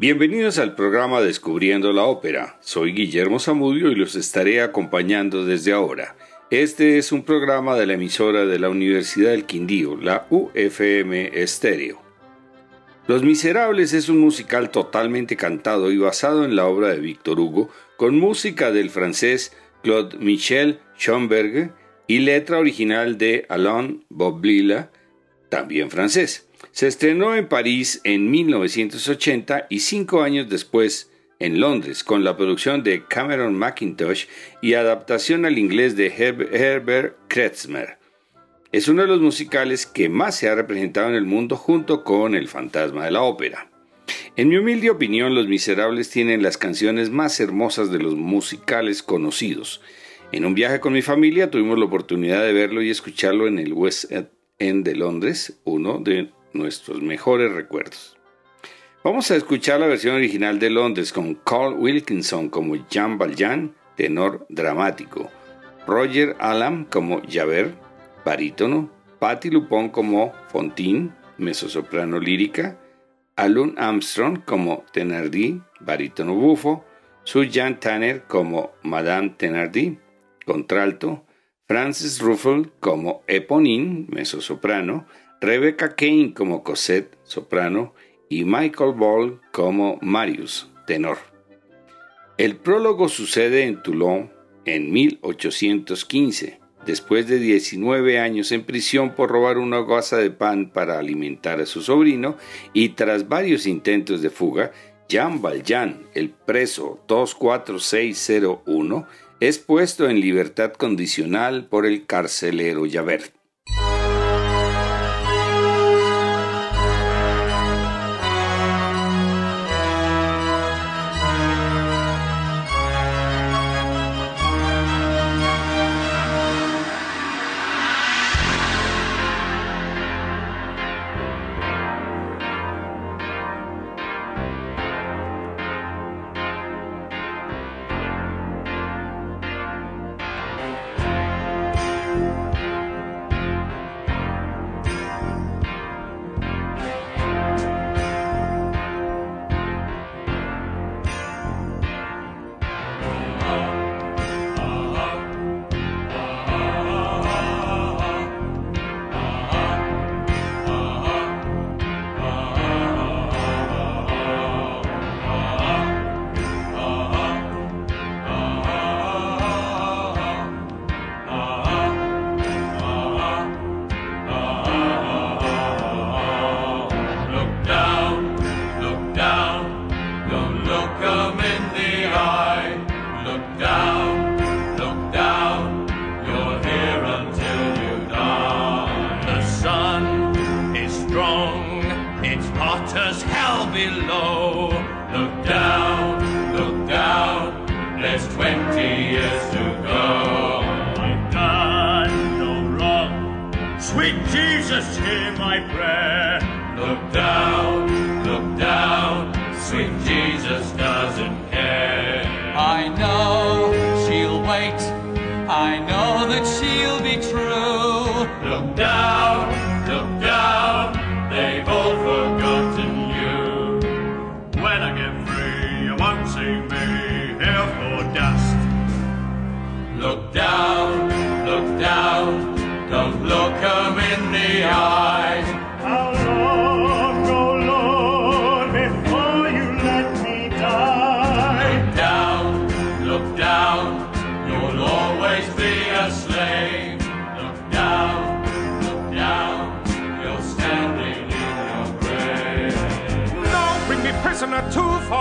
Bienvenidos al programa Descubriendo la Ópera. Soy Guillermo Zamudio y los estaré acompañando desde ahora. Este es un programa de la emisora de la Universidad del Quindío, la UFM Estéreo. Los Miserables es un musical totalmente cantado y basado en la obra de Víctor Hugo, con música del francés Claude Michel Schomberg y letra original de Alain Boblila, también francés. Se estrenó en París en 1980 y cinco años después en Londres con la producción de Cameron McIntosh y adaptación al inglés de Herbert Kretzmer. Es uno de los musicales que más se ha representado en el mundo junto con El fantasma de la ópera. En mi humilde opinión, Los Miserables tienen las canciones más hermosas de los musicales conocidos. En un viaje con mi familia tuvimos la oportunidad de verlo y escucharlo en el West End de Londres, uno de nuestros mejores recuerdos. Vamos a escuchar la versión original de Londres con Carl Wilkinson como Jean Valjean, tenor dramático, Roger Allam como Javert, barítono, Patti Lupon como Fontaine, mezzosoprano lírica, Alun Armstrong como Thenardier, barítono bufo, Sujan Tanner como Madame Thenardier, contralto, Francis Ruffle como Eponine, mezzosoprano, Rebecca Kane como Cosette, soprano, y Michael Ball como Marius, tenor. El prólogo sucede en Toulon en 1815, después de 19 años en prisión por robar una gasa de pan para alimentar a su sobrino y tras varios intentos de fuga, Jean Valjean, el preso 24601, es puesto en libertad condicional por el carcelero Javert.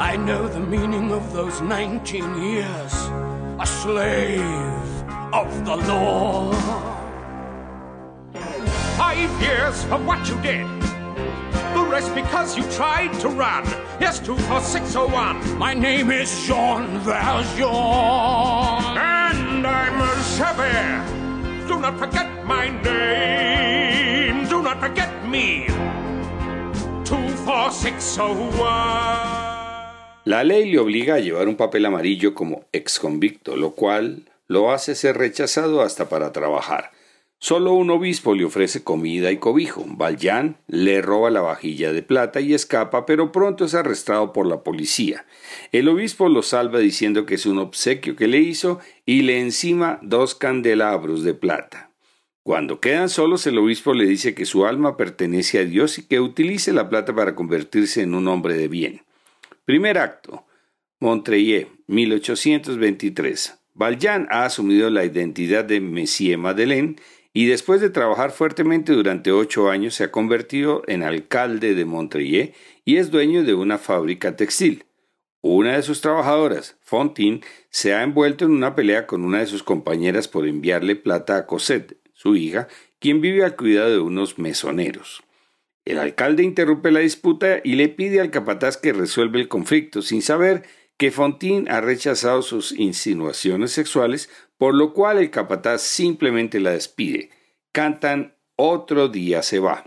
I know the meaning of those 19 years, a slave of the law. Five years for what you did. The rest because you tried to run. Yes, 24601. My name is Jean Valjean. And I'm a Javert. Do not forget my name. Do not forget me. 24601. La ley le obliga a llevar un papel amarillo como ex convicto, lo cual lo hace ser rechazado hasta para trabajar. Solo un obispo le ofrece comida y cobijo. Valjean le roba la vajilla de plata y escapa, pero pronto es arrestado por la policía. El obispo lo salva diciendo que es un obsequio que le hizo y le encima dos candelabros de plata. Cuando quedan solos, el obispo le dice que su alma pertenece a Dios y que utilice la plata para convertirse en un hombre de bien. Primer acto. Montreuil, 1823. Valjean ha asumido la identidad de Monsieur Madeleine y después de trabajar fuertemente durante ocho años se ha convertido en alcalde de Montreuil y es dueño de una fábrica textil. Una de sus trabajadoras, Fontaine, se ha envuelto en una pelea con una de sus compañeras por enviarle plata a Cosette, su hija, quien vive al cuidado de unos mesoneros. El alcalde interrumpe la disputa y le pide al capataz que resuelva el conflicto, sin saber que Fontín ha rechazado sus insinuaciones sexuales, por lo cual el capataz simplemente la despide. Cantan Otro día se va.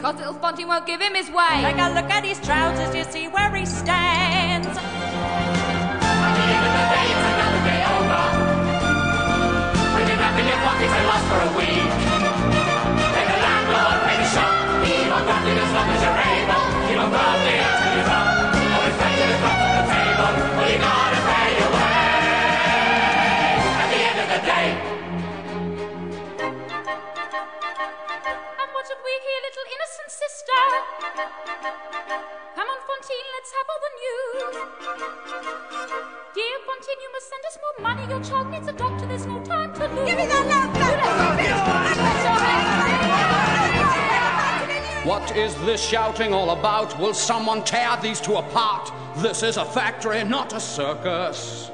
It's because little Fantine won't give him his way. Take a look at his trousers, you see where he stands. At the end of the day, it's another day over. When you're back in your pockets and lost for a week. as long as you're able. Keep on grafting And what have we here, little innocent sister? Come on, Fantine, let's have all the news. Dear Fantine, you must send us more money. Your child needs a doctor. There's no time to lose. Give me that lamp What is this shouting all about? Will someone tear these two apart? This is a factory, not a circus.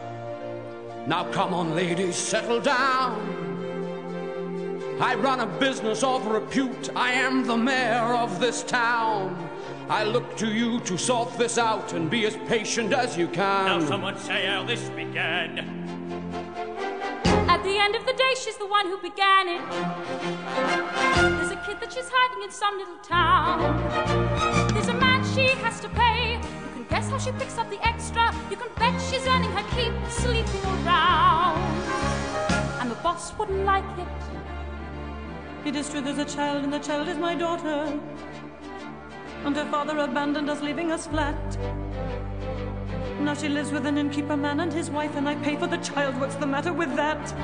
Now come on, ladies, settle down. I run a business of repute. I am the mayor of this town. I look to you to sort this out and be as patient as you can. Now, someone say how this began. At the end of the day, she's the one who began it There's a kid that she's hiding in some little town. There's a man she has to pay. You can guess how she picks up the extra. You can bet she's earning her keep sleeping around. And the boss wouldn't like it. It is true there's a child, and the child is my daughter. And her father abandoned us, leaving us flat. Now she lives with an innkeeper man and his wife, and I pay for the child. What's the matter with that?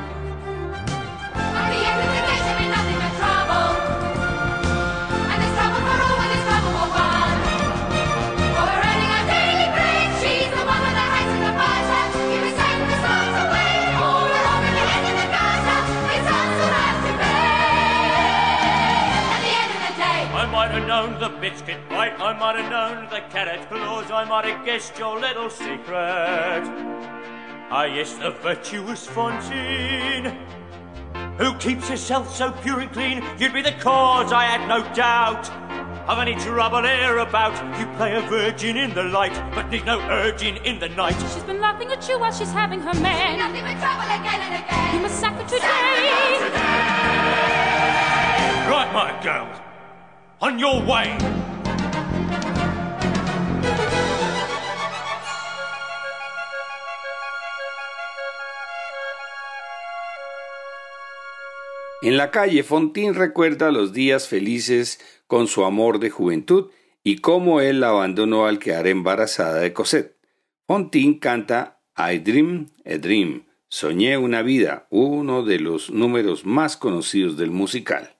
Known the biscuit bite, I might have known the carrot claws, I might have guessed your little secret. Ah, yes, the virtuous Fantine, who keeps herself so pure and clean, you'd be the cause, I had no doubt. Of any trouble here about, you play a virgin in the light, but need no urging in the night. She's been laughing at you while she's having her man. Nothing but trouble again and again. You must sack her today. Right, my girls, on your way. En la calle, Fontín recuerda los días felices con su amor de juventud y cómo él la abandonó al quedar embarazada de Cosette. Fontín canta I Dream a Dream, Soñé una vida, uno de los números más conocidos del musical.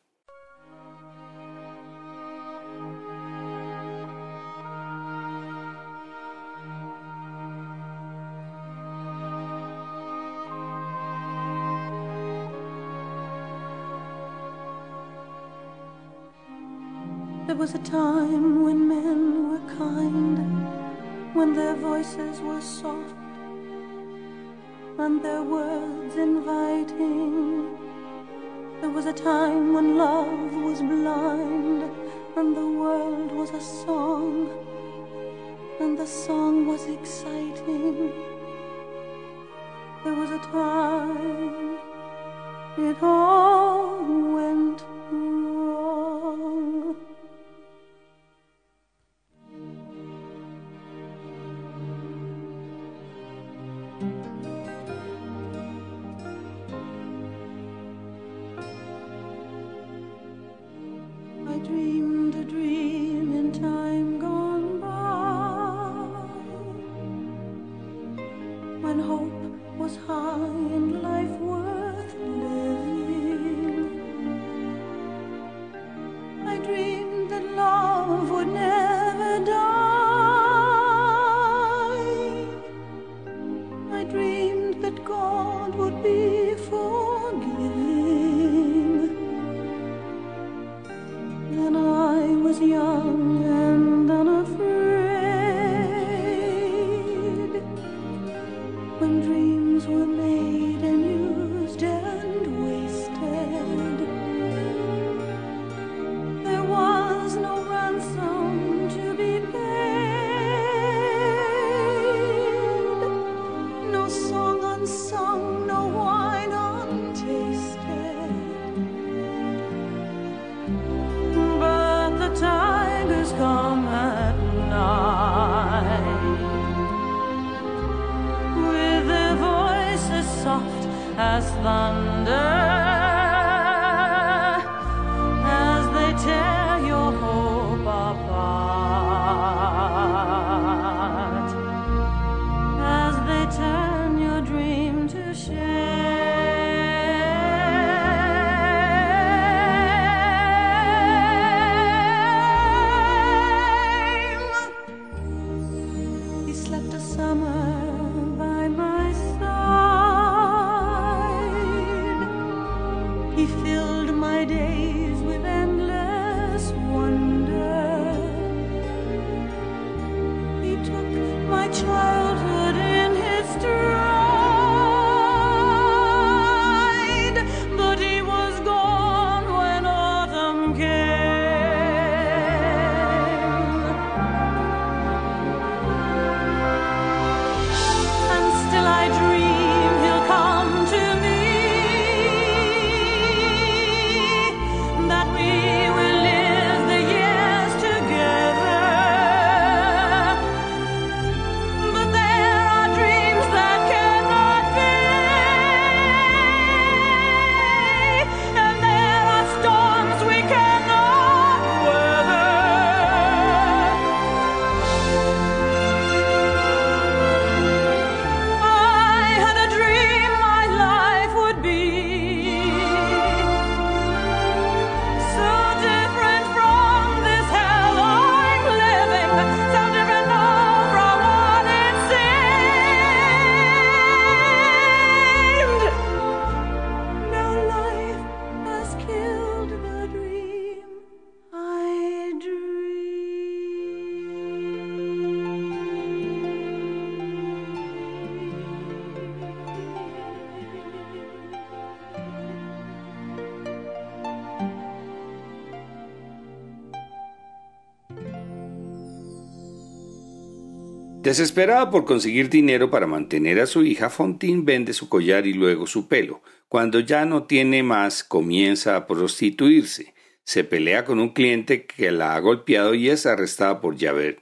Desesperada por conseguir dinero para mantener a su hija, Fontín vende su collar y luego su pelo. Cuando ya no tiene más, comienza a prostituirse. Se pelea con un cliente que la ha golpeado y es arrestada por Javert,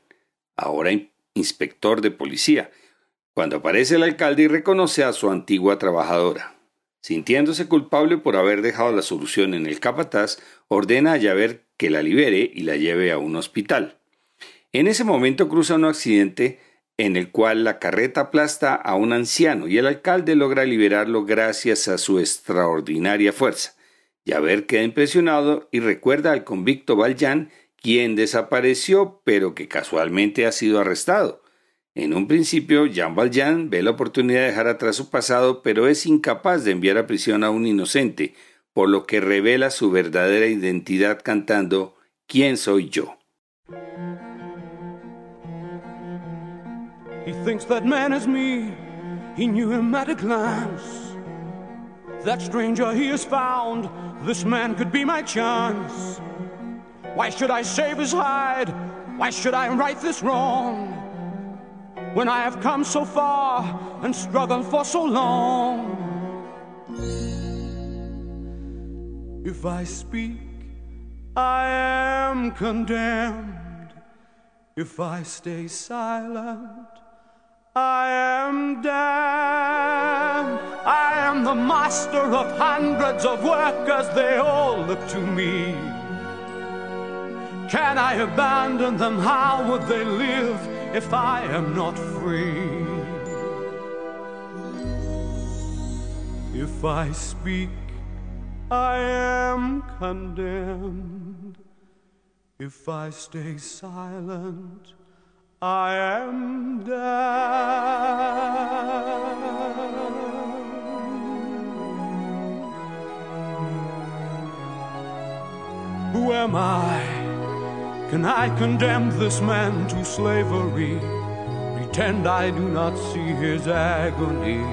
ahora inspector de policía, cuando aparece el alcalde y reconoce a su antigua trabajadora. Sintiéndose culpable por haber dejado la solución en el capataz, ordena a Javert que la libere y la lleve a un hospital. En ese momento cruza un accidente en el cual la carreta aplasta a un anciano y el alcalde logra liberarlo gracias a su extraordinaria fuerza. Javert queda impresionado y recuerda al convicto Valjean, quien desapareció pero que casualmente ha sido arrestado. En un principio, Jean Valjean ve la oportunidad de dejar atrás su pasado, pero es incapaz de enviar a prisión a un inocente, por lo que revela su verdadera identidad cantando ¿Quién soy yo? He thinks that man is me. He knew him at a glance. That stranger he has found, this man could be my chance. Why should I save his hide? Why should I right this wrong? When I have come so far and struggled for so long. If I speak, I am condemned. If I stay silent, I am damned. I am the master of hundreds of workers, they all look to me. Can I abandon them? How would they live if I am not free? If I speak, I am condemned. If I stay silent, I am damned. Who am I? Can I condemn this man to slavery? Pretend I do not see his agony.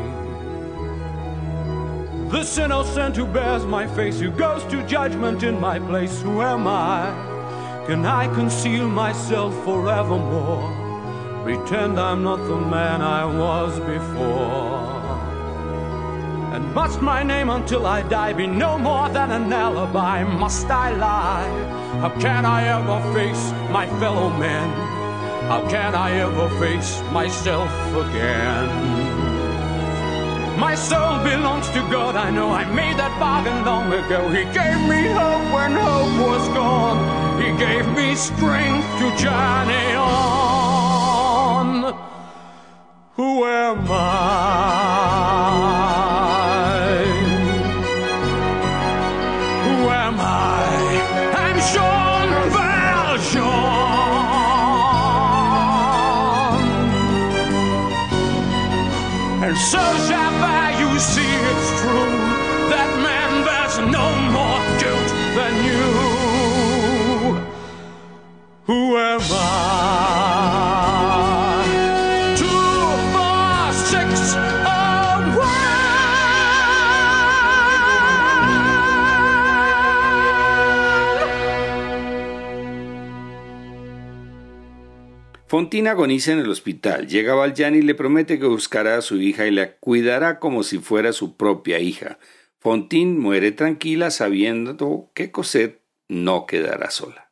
This innocent who bears my face, who goes to judgment in my place, who am I? Can I conceal myself forevermore? Pretend I'm not the man I was before. And must my name until I die be no more than an alibi? Must I lie? How can I ever face my fellow men? How can I ever face myself again? My soul belongs to God, I know I made that bargain long ago. He gave me hope when hope was gone. He gave me strength to journey on. Who am I? Fontina agoniza en el hospital. Llega Valjean y le promete que buscará a su hija y la cuidará como si fuera su propia hija. Fontín muere tranquila sabiendo que Cosette no quedará sola.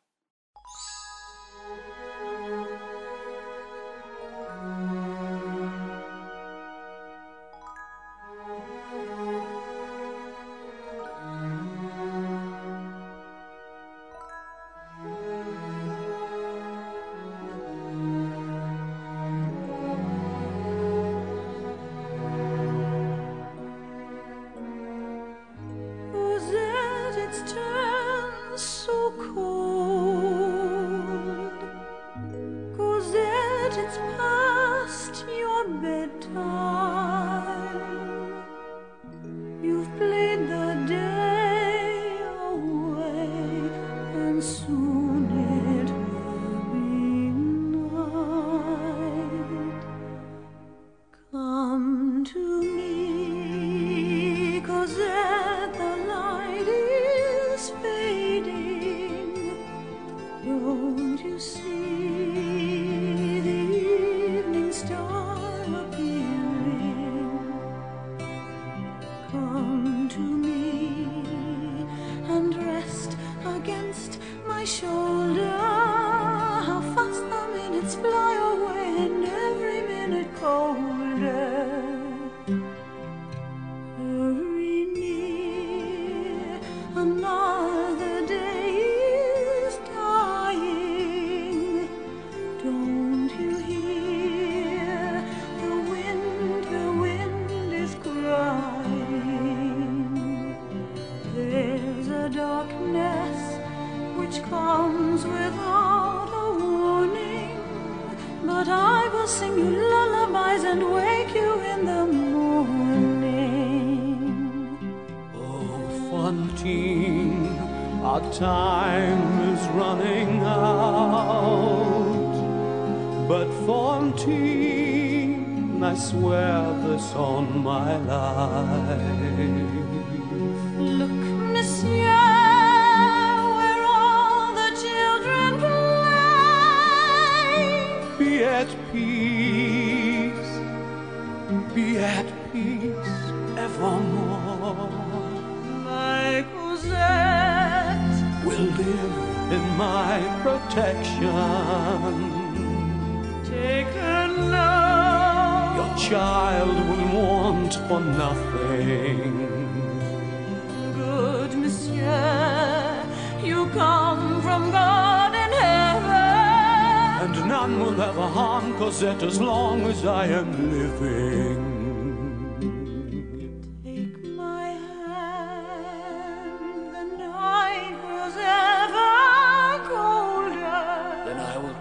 come to me and rest against my shoulder.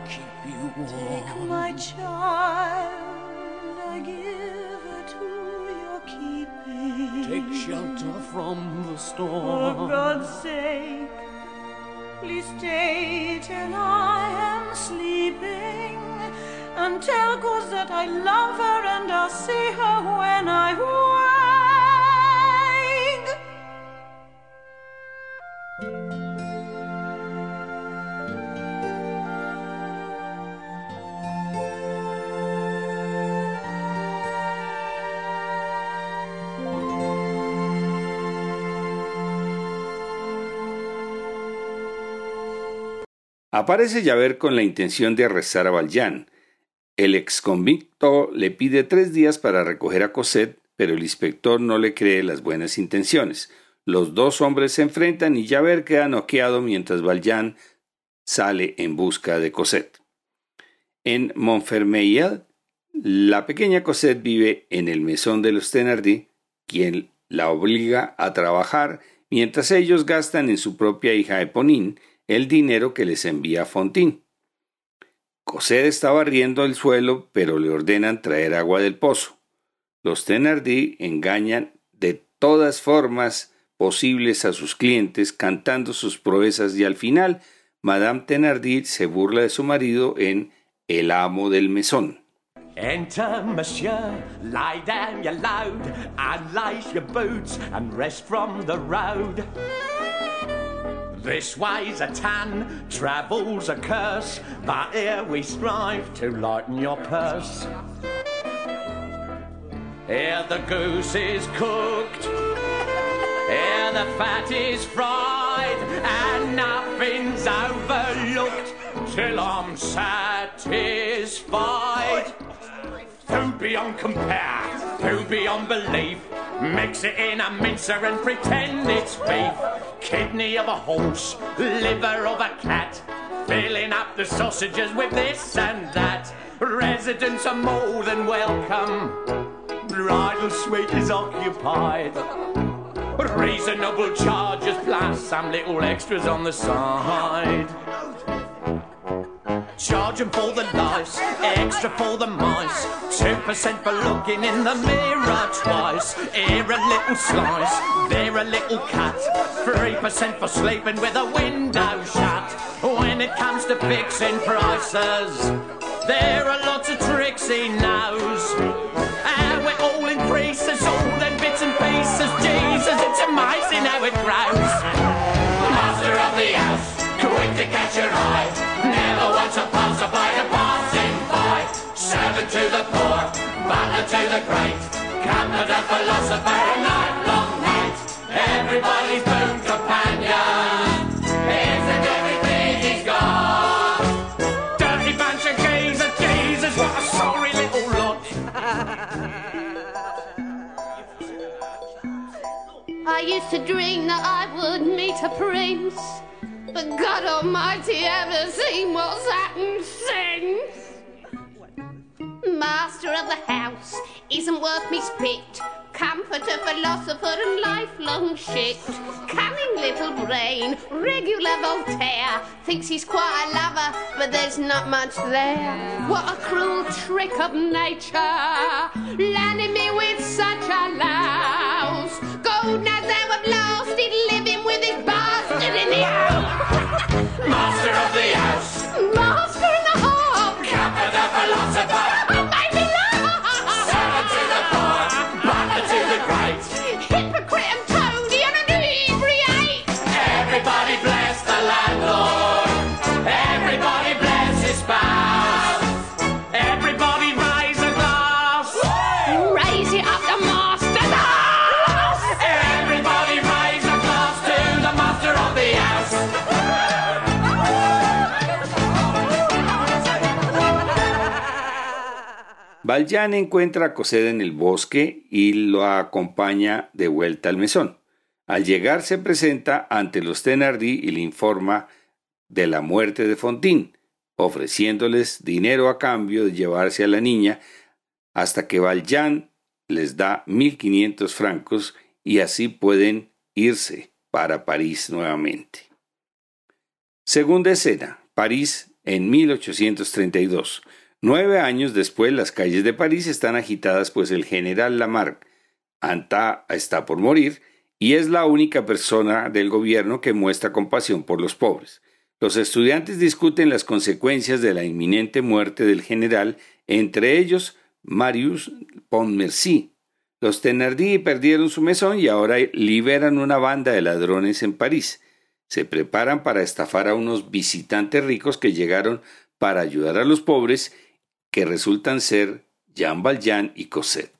Keep you Take my child, I give her to your keeping. Take shelter from the storm. For. God's sake, please stay till I am sleeping. And tell Cosette I love her and I'll see her when I wake. Aparece Javert con la intención de arrestar a Valjean. El exconvicto le pide tres días para recoger a Cosette, pero el inspector no le cree las buenas intenciones. Los dos hombres se enfrentan y Javert queda noqueado mientras Valjean sale en busca de Cosette. En Montfermeil, la pequeña Cosette vive en el mesón de los Thenardier, quien la obliga a trabajar mientras ellos gastan en su propia hija Eponine el dinero que les envía Fontín. Cosette está barriendo el suelo, pero le ordenan traer agua del pozo. Los Thenardier engañan de todas formas posibles a sus clientes cantando sus proezas y al final Madame Thenardier se burla de su marido en El amo del mesón. Enter, monsieur, lie down your load, and your boots, and rest from the road. This way's a tan, travel's a curse, but here we strive to lighten your purse. Here the goose is cooked, here the fat is fried, and nothing's overlooked till I'm satisfied. Food beyond compare, food beyond belief. Mix it in a mincer and pretend it's beef. Kidney of a horse, liver of a cat. Filling up the sausages with this and that. Residents are more than welcome. Bridal suite is occupied. Reasonable charges plus some little extras on the side. Charge 'em for the lice, extra for the mice. Two percent for looking in the mirror twice. Here a little slice, there a little cut. Three percent for sleeping with a window shut. When it comes to fixing prices, there are lots of tricks he knows. And it all increases, all them bits and pieces. Jesus, it's amazing how it grows. The master of the house, quick to catch your eye. Servant to the poor, butler to the great. Comforter, philosopher, and night-long mate. Everybody's boon companion. And everything he's got. Dirty bunch of geezer, Jesus, what a sorry little lot. I used to dream that I would meet a prince, but God Almighty ever seen what's happened since. Master of the house isn't worth me spit. Comforter, philosopher, and lifelong shit. Cunning little brain, regular Voltaire. Thinks he's quite a lover, but there's not much there. What a cruel trick of nature, landing me with Kappa the philosopher, Valjean encuentra a Cosette en el bosque y lo acompaña de vuelta al mesón. Al llegar se presenta ante los Thenardier y le informa de la muerte de Fontaine, ofreciéndoles dinero a cambio de llevarse a la niña hasta que Valjean les da 1500 francos y así pueden irse para París nuevamente. Segunda escena, París en 1832. Nueve años después, las calles de París están agitadas, pues el general Lamarck Anta está por morir y es la única persona del gobierno que muestra compasión por los pobres. Los estudiantes discuten las consecuencias de la inminente muerte del general, entre ellos Marius Pontmercy. Los Thenardier perdieron su mesón y ahora liberan una banda de ladrones en París. Se preparan para estafar a unos visitantes ricos que llegaron para ayudar a los pobres que resultan ser Jean Valjean y Cosette.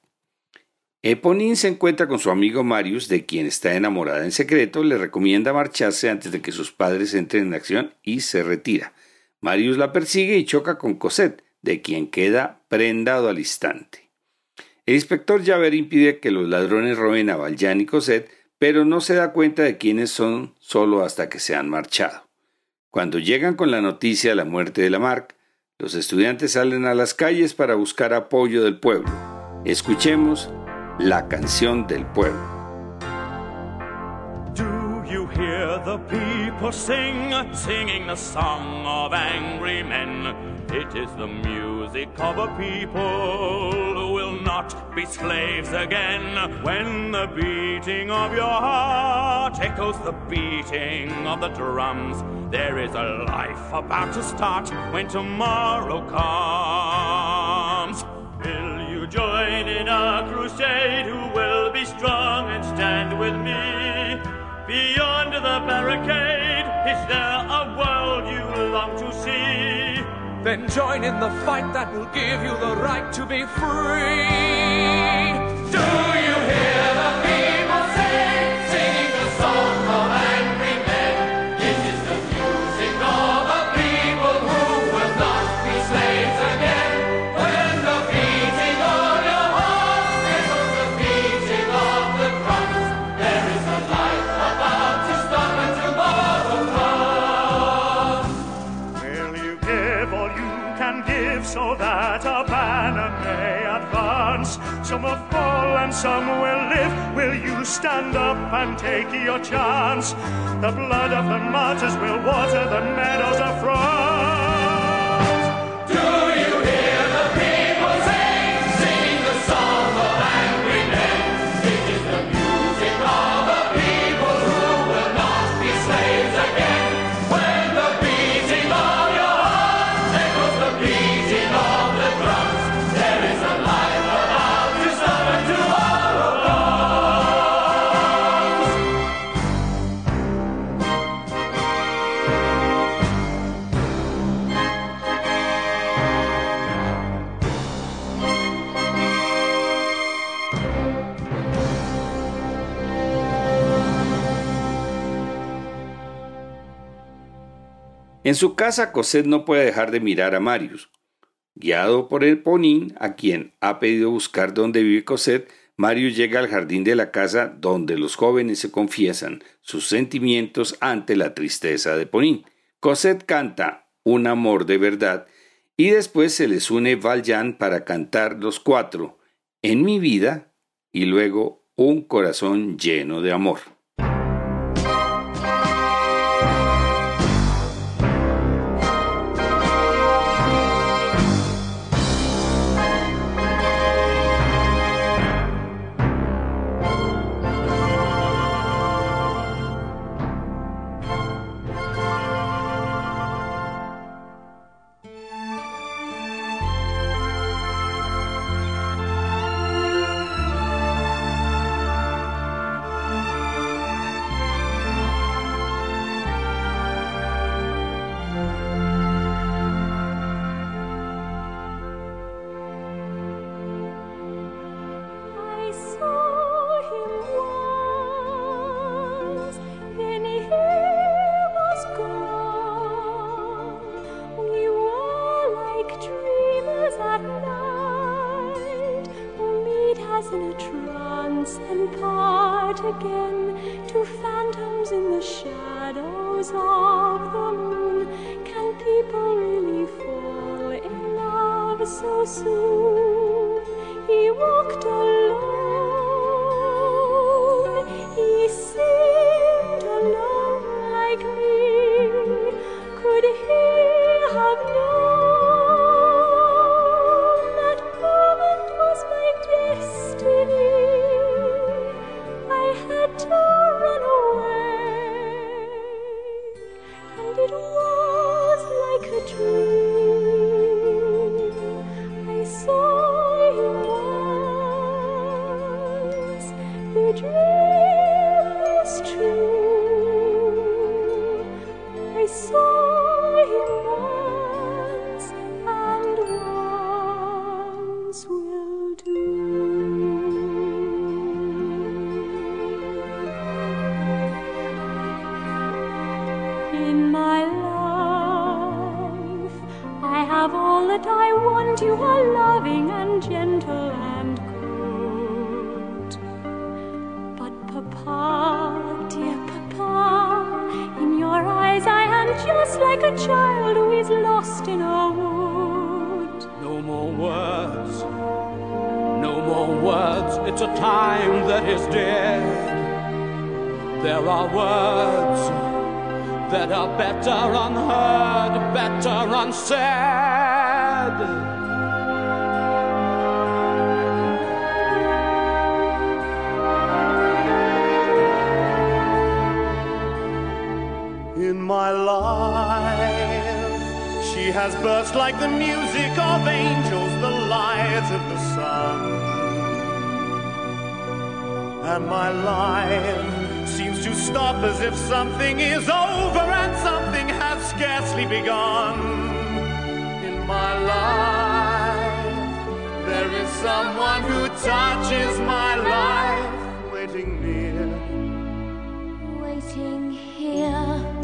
Eponine se encuentra con su amigo Marius, de quien está enamorada en secreto, le recomienda marcharse antes de que sus padres entren en acción y se retira. Marius la persigue y choca con Cosette, de quien queda prendado al instante. El inspector Javert impide que los ladrones roben a Valjean y Cosette, pero no se da cuenta de quiénes son solo hasta que se han marchado. Cuando llegan con la noticia de la muerte de Lamarck, los estudiantes salen a las calles para buscar apoyo del pueblo. Escuchemos la canción del pueblo. Do you hear the people sing, singing the song of angry men? It is the music of a people who will not be slaves again. When the beating of your heart echoes the beating of the drums, there is a life about to start when tomorrow comes. Will you join in a crusade? Who will be strong and stand with me? Beyond the barricade, is there a world you long to see? Then join in the fight that will give you the right to be free. Do you hear will fall and some will live. Will you stand up and take your chance? The blood of the martyrs will water the meadows of France. En su casa, Cosette no puede dejar de mirar a Marius. Guiado por el Ponín, a quien ha pedido buscar dónde vive Cosette, Marius llega al jardín de la casa donde los jóvenes se confiesan sus sentimientos ante la tristeza de Ponín. Cosette canta Un amor de verdad y después se les une Valjean para cantar los cuatro En mi vida y luego Un corazón lleno de amor. So my life, she has burst like the music of angels, the light of the sun. And my life seems to stop as if something is over and something has scarcely begun. In my life, there is someone who touches my life, waiting near. Waiting here.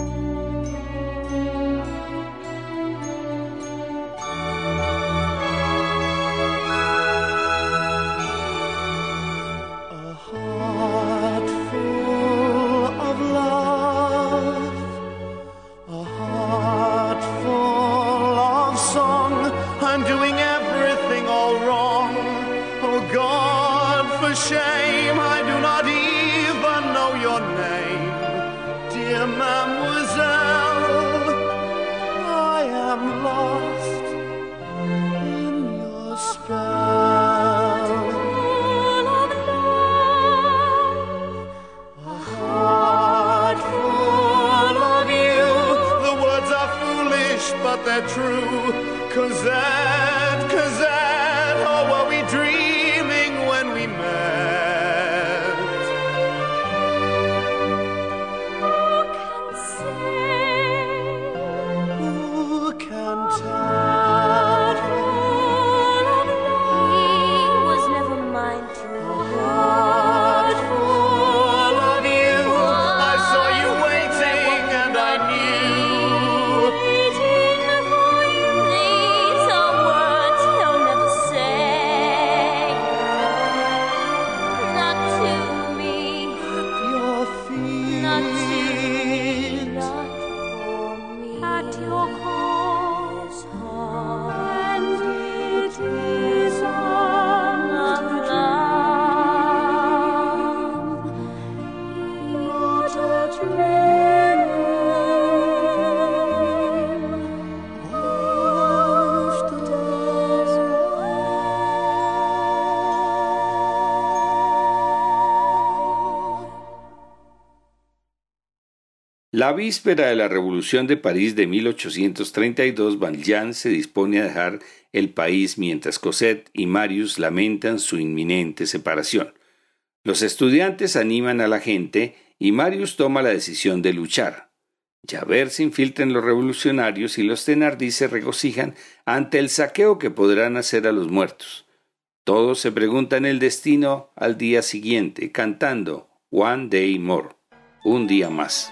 La víspera de la Revolución de París de 1832, Valjean se dispone a dejar el país mientras Cosette y Marius lamentan su inminente separación. Los estudiantes animan a la gente y Marius toma la decisión de luchar. Javert se infiltra en los revolucionarios y los Thenardier se regocijan ante el saqueo que podrán hacer a los muertos. Todos se preguntan el destino al día siguiente, cantando One Day More, un día más.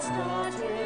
started.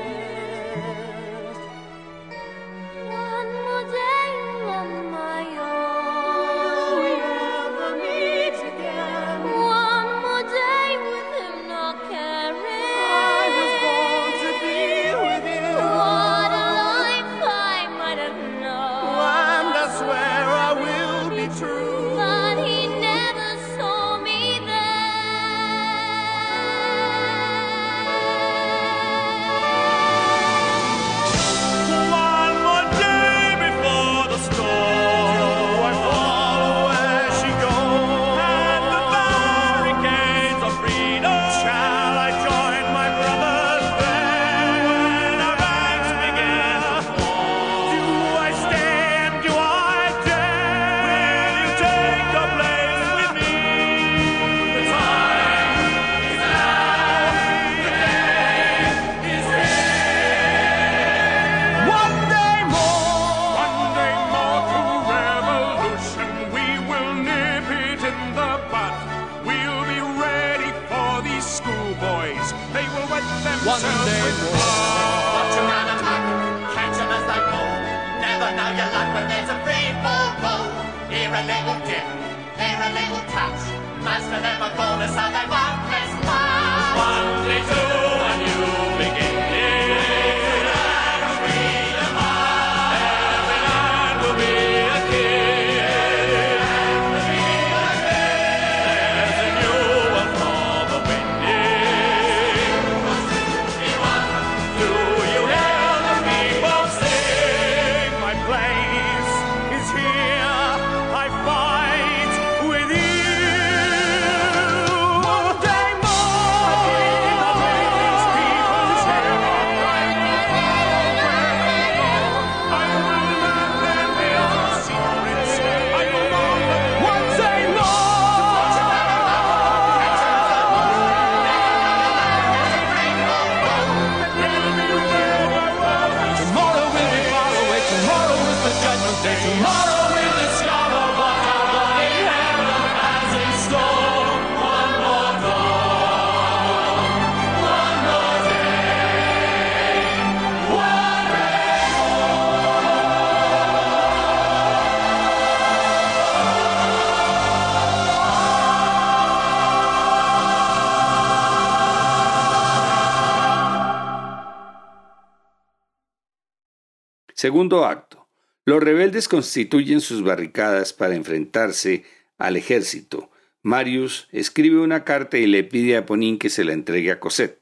Segundo acto. Los rebeldes constituyen sus barricadas para enfrentarse al ejército. Marius escribe una carta y le pide a Ponín que se la entregue a Cosette.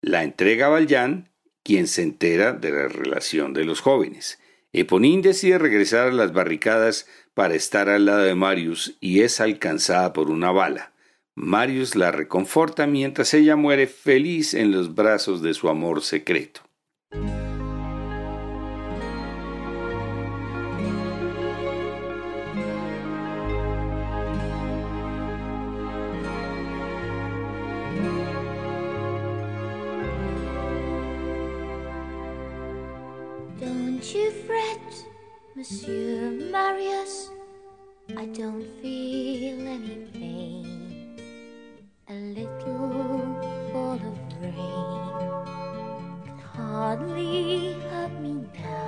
La entrega a Valjean, quien se entera de la relación de los jóvenes. Eponín decide regresar a las barricadas para estar al lado de Marius y es alcanzada por una bala. Marius la reconforta mientras ella muere feliz en los brazos de su amor secreto. regret, Monsieur Marius. I don't feel any pain. A little fall of rain can hardly hurt me now.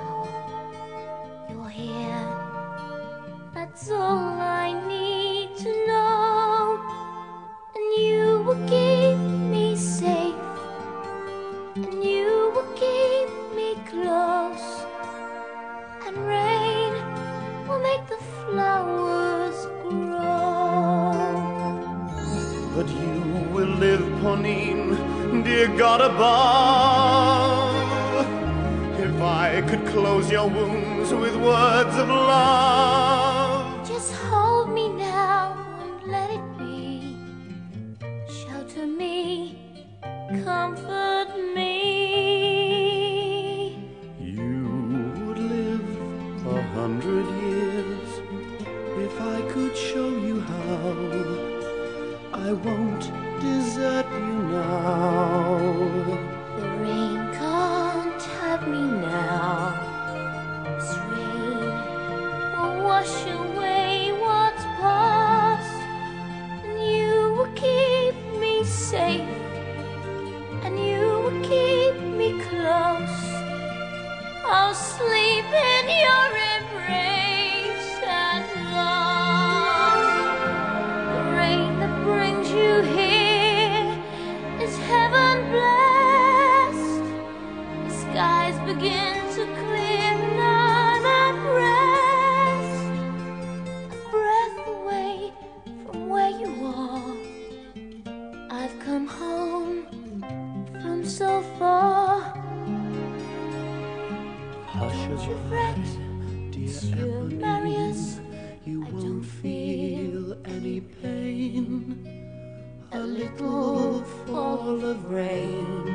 Little fall of rain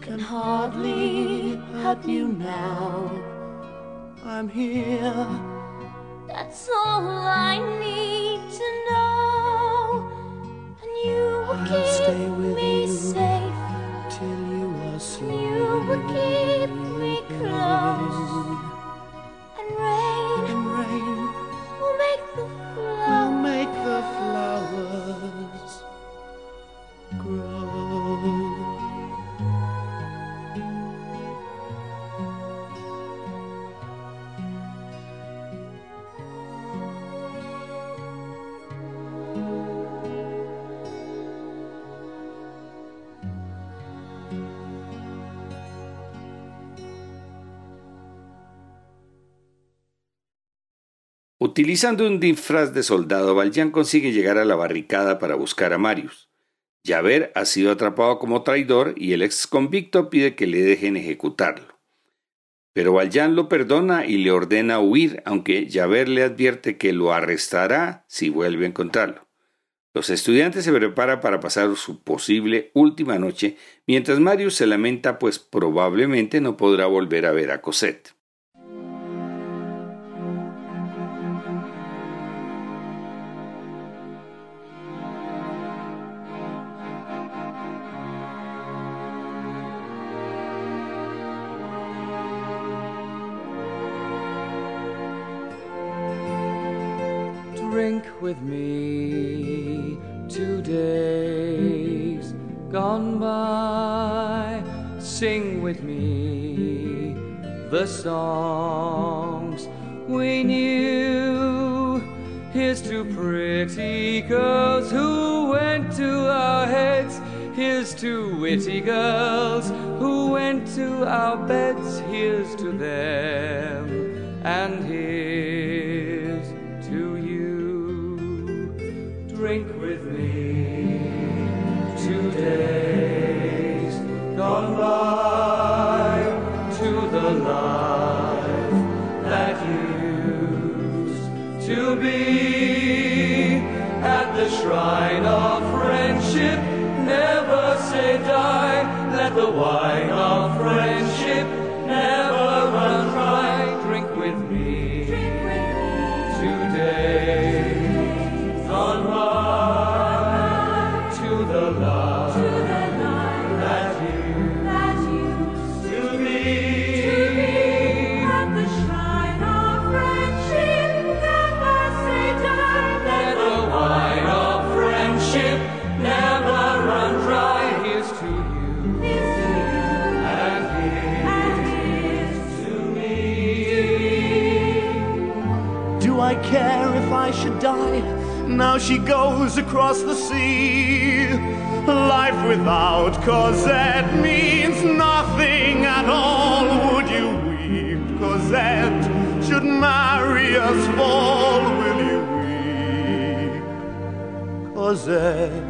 can hardly hurt you now. I'm here. That's all I need to know. And you will keep stay with me Utilizando un disfraz de soldado, Valjean consigue llegar a la barricada para buscar a Marius. Javert ha sido atrapado como traidor y el ex convicto pide que le dejen ejecutarlo. Pero Valjean lo perdona y le ordena huir, aunque Javert le advierte que lo arrestará si vuelve a encontrarlo. Los estudiantes se preparan para pasar su posible última noche, mientras Marius se lamenta pues probablemente no podrá volver a ver a Cosette. Drink with me two days gone by. Sing with me the songs we knew. Here's to pretty girls who went to our heads. Here's to witty girls who went to our beds. Here's to them, and here's the wine of Now she goes across the sea. Life without Cosette means nothing at all. Would you weep? Cosette should marry us fall. Will you weep? Cosette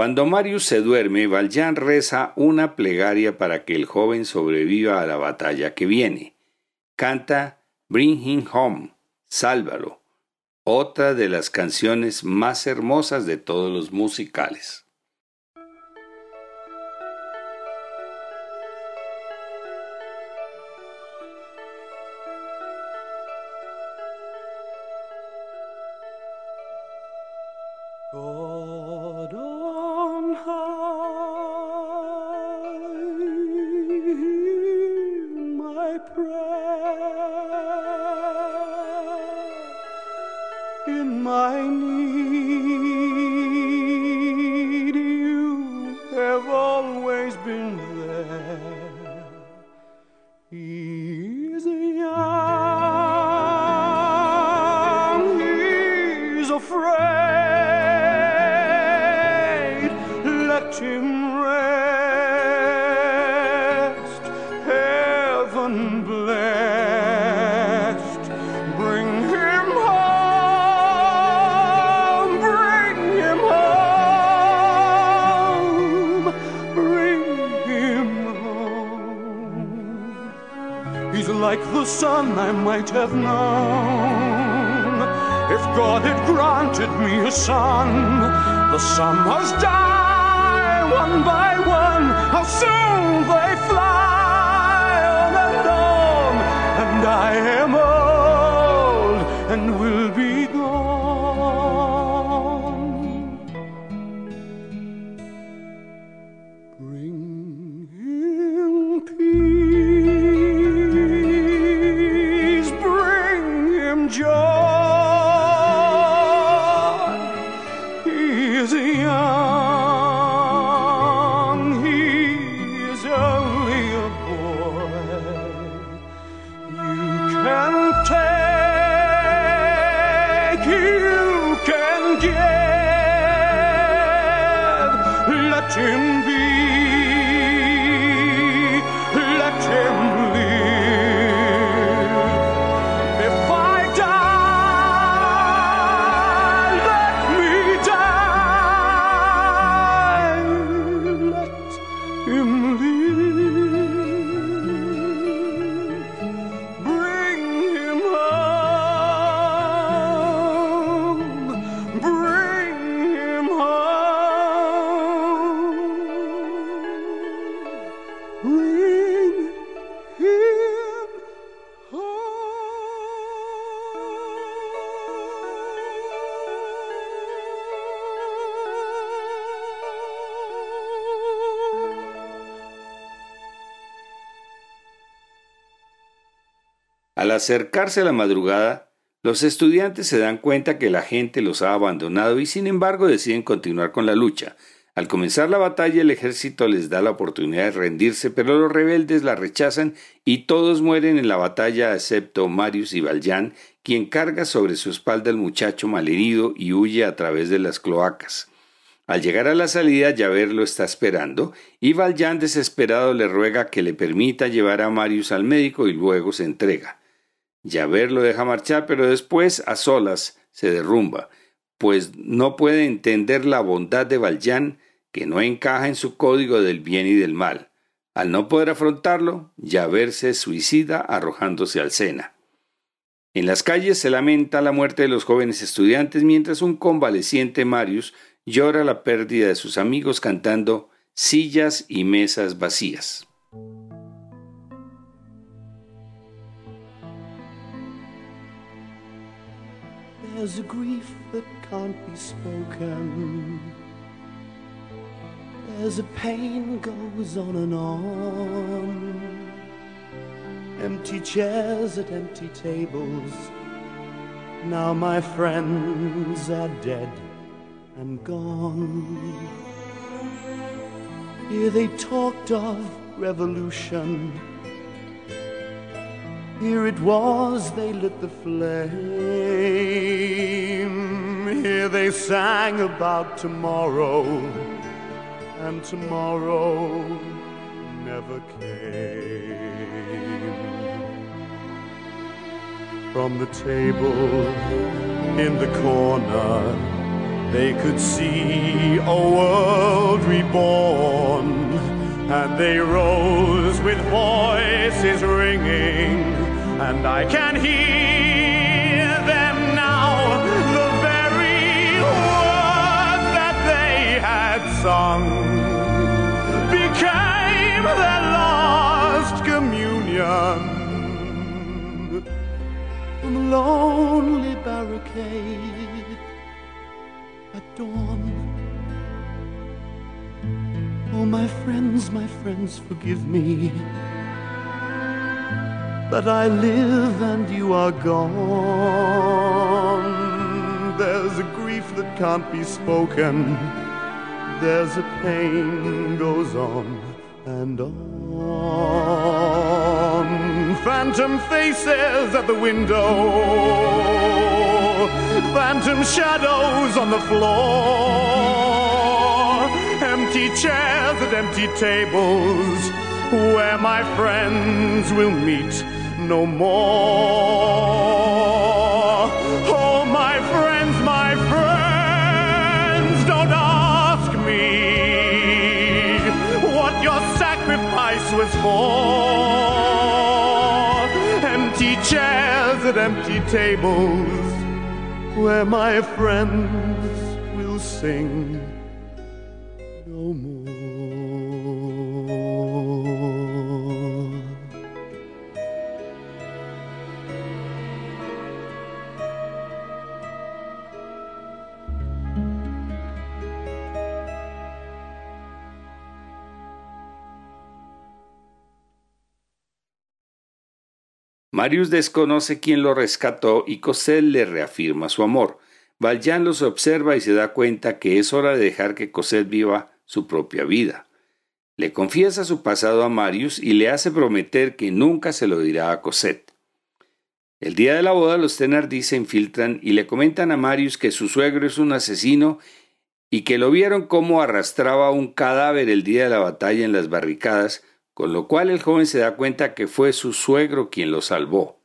Cuando Marius se duerme, Valjean reza una plegaria para que el joven sobreviva a la batalla que viene. Canta Bring Him Home, Sálvalo, otra de las canciones más hermosas de todos los musicales. He Acercarse la madrugada, los estudiantes se dan cuenta que la gente los ha abandonado y sin embargo deciden continuar con la lucha. Al comenzar la batalla el ejército les da la oportunidad de rendirse, pero los rebeldes la rechazan y todos mueren en la batalla excepto Marius y Valjean, quien carga sobre su espalda al muchacho malherido y huye a través de las cloacas. Al llegar a la salida, Javert lo está esperando y Valjean desesperado le ruega que le permita llevar a Marius al médico y luego se entrega. Javert lo deja marchar, pero después, a solas, se derrumba, pues no puede entender la bondad de Valjean que no encaja en su código del bien y del mal. Al no poder afrontarlo, Javert se suicida arrojándose al Sena. En las calles se lamenta la muerte de los jóvenes estudiantes mientras un convaleciente Marius llora la pérdida de sus amigos cantando sillas y mesas vacías. There's a grief that can't be spoken. There's a pain goes on and on. Empty chairs at empty tables. Now my friends are dead and gone. Here they talked of revolution. Here it was they lit the flame. Here they sang about tomorrow, and tomorrow never came. From the table in the corner, they could see a world reborn, and they rose with voices ringing, and I can hear them now, the very word that they had sung became their last communion. From the lonely barricade at dawn. Oh, my friends, my friends, forgive me that I live and you are gone. There's a grief that can't be spoken. There's a pain goes on and on. Phantom faces at the window, phantom shadows on the floor, empty chairs at empty tables where my friends will meet no more. Oh, my friends, my friends, don't ask me what your sacrifice was for. Empty chairs at empty tables where my friends will sing Marius desconoce quién lo rescató y Cosette le reafirma su amor. Valjean los observa y se da cuenta que es hora de dejar que Cosette viva su propia vida. Le confiesa su pasado a Marius y le hace prometer que nunca se lo dirá a Cosette. El día de la boda los Thenardier se infiltran y le comentan a Marius que su suegro es un asesino y que lo vieron cómo arrastraba un cadáver el día de la batalla en las barricadas, con lo cual el joven se da cuenta que fue su suegro quien lo salvó.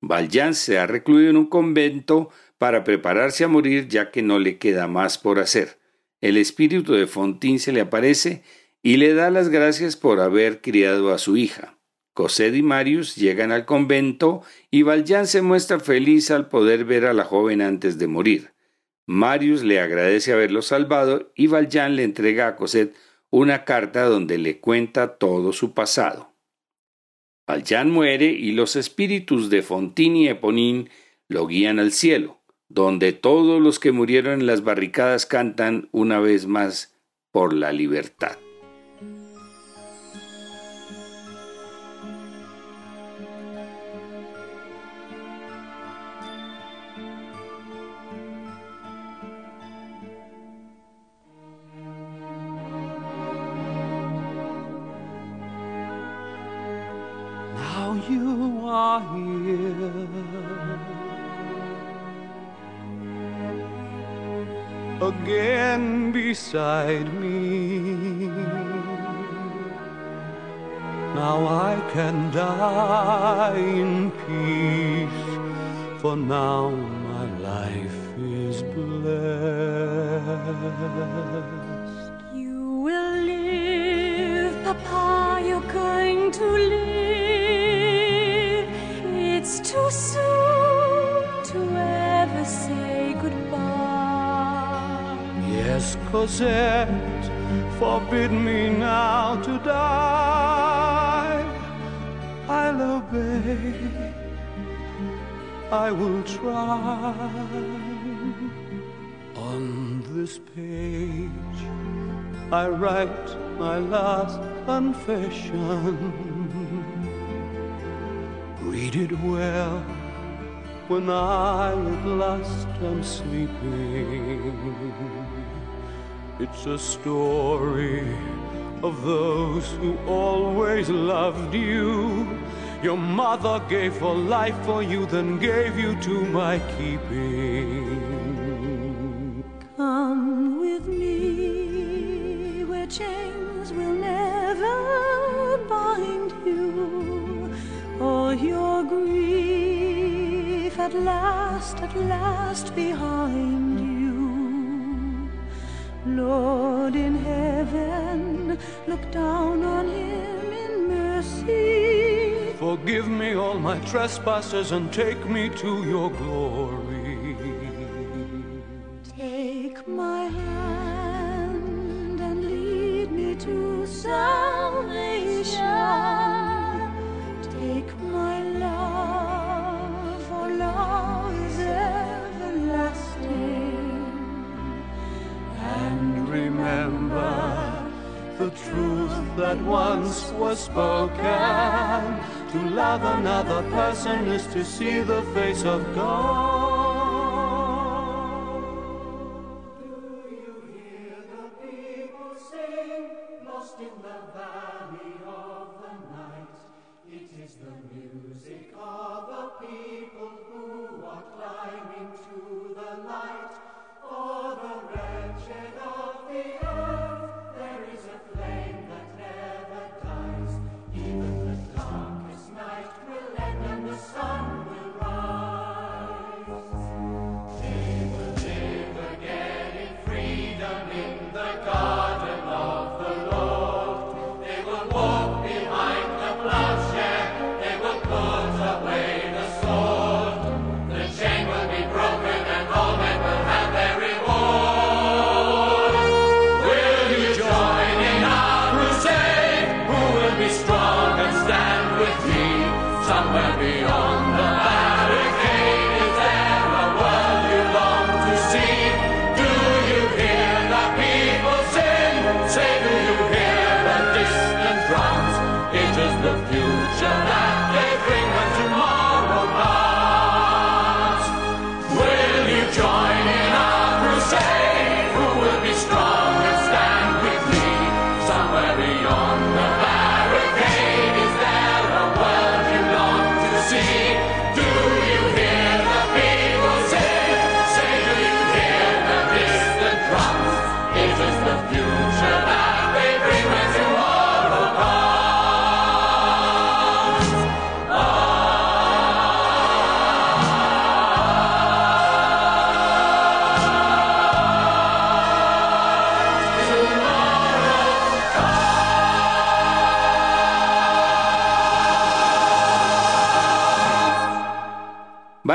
Valjean se ha recluido en un convento para prepararse a morir ya que no le queda más por hacer. El espíritu de Fontín se le aparece y le da las gracias por haber criado a su hija. Cosette y Marius llegan al convento y Valjean se muestra feliz al poder ver a la joven antes de morir. Marius le agradece haberlo salvado y Valjean le entrega a Cosette una carta donde le cuenta todo su pasado. Valjean muere y los espíritus de Fontín y Eponín lo guían al cielo, donde todos los que murieron en las barricadas cantan una vez más por la libertad. Beside me. Now I can die in peace, for now my life is blessed. You will live, Papa, you're going to live. It's too soon to ever say. Yes, Cosette, forbid me now to die. I'll obey. I will try. On this page, I write my last confession. Read it well when I at last am sleeping. It's a story of those who always loved you. Your mother gave her life for you, then gave you to my keeping. Come with me where chains will never bind you. All your grief at last, at last behind. Lord in heaven, look down on him in mercy. Forgive me all my trespasses and take me to your glory. Take my hand and lead me to salvation. Remember the truth that once was spoken. To love another person is to see the face of God.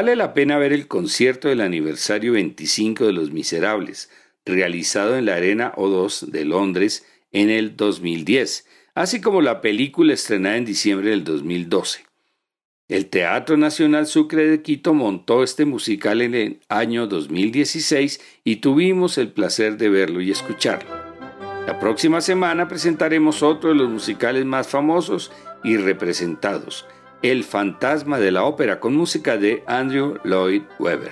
Vale la pena ver el concierto del aniversario 25 de Los Miserables, realizado en la Arena O2 de Londres en el 2010, así como la película estrenada en diciembre del 2012. El Teatro Nacional Sucre de Quito montó este musical en el año 2016 y tuvimos el placer de verlo y escucharlo. La próxima semana presentaremos otro de los musicales más famosos y representados, el fantasma de la ópera con música de Andrew Lloyd Webber.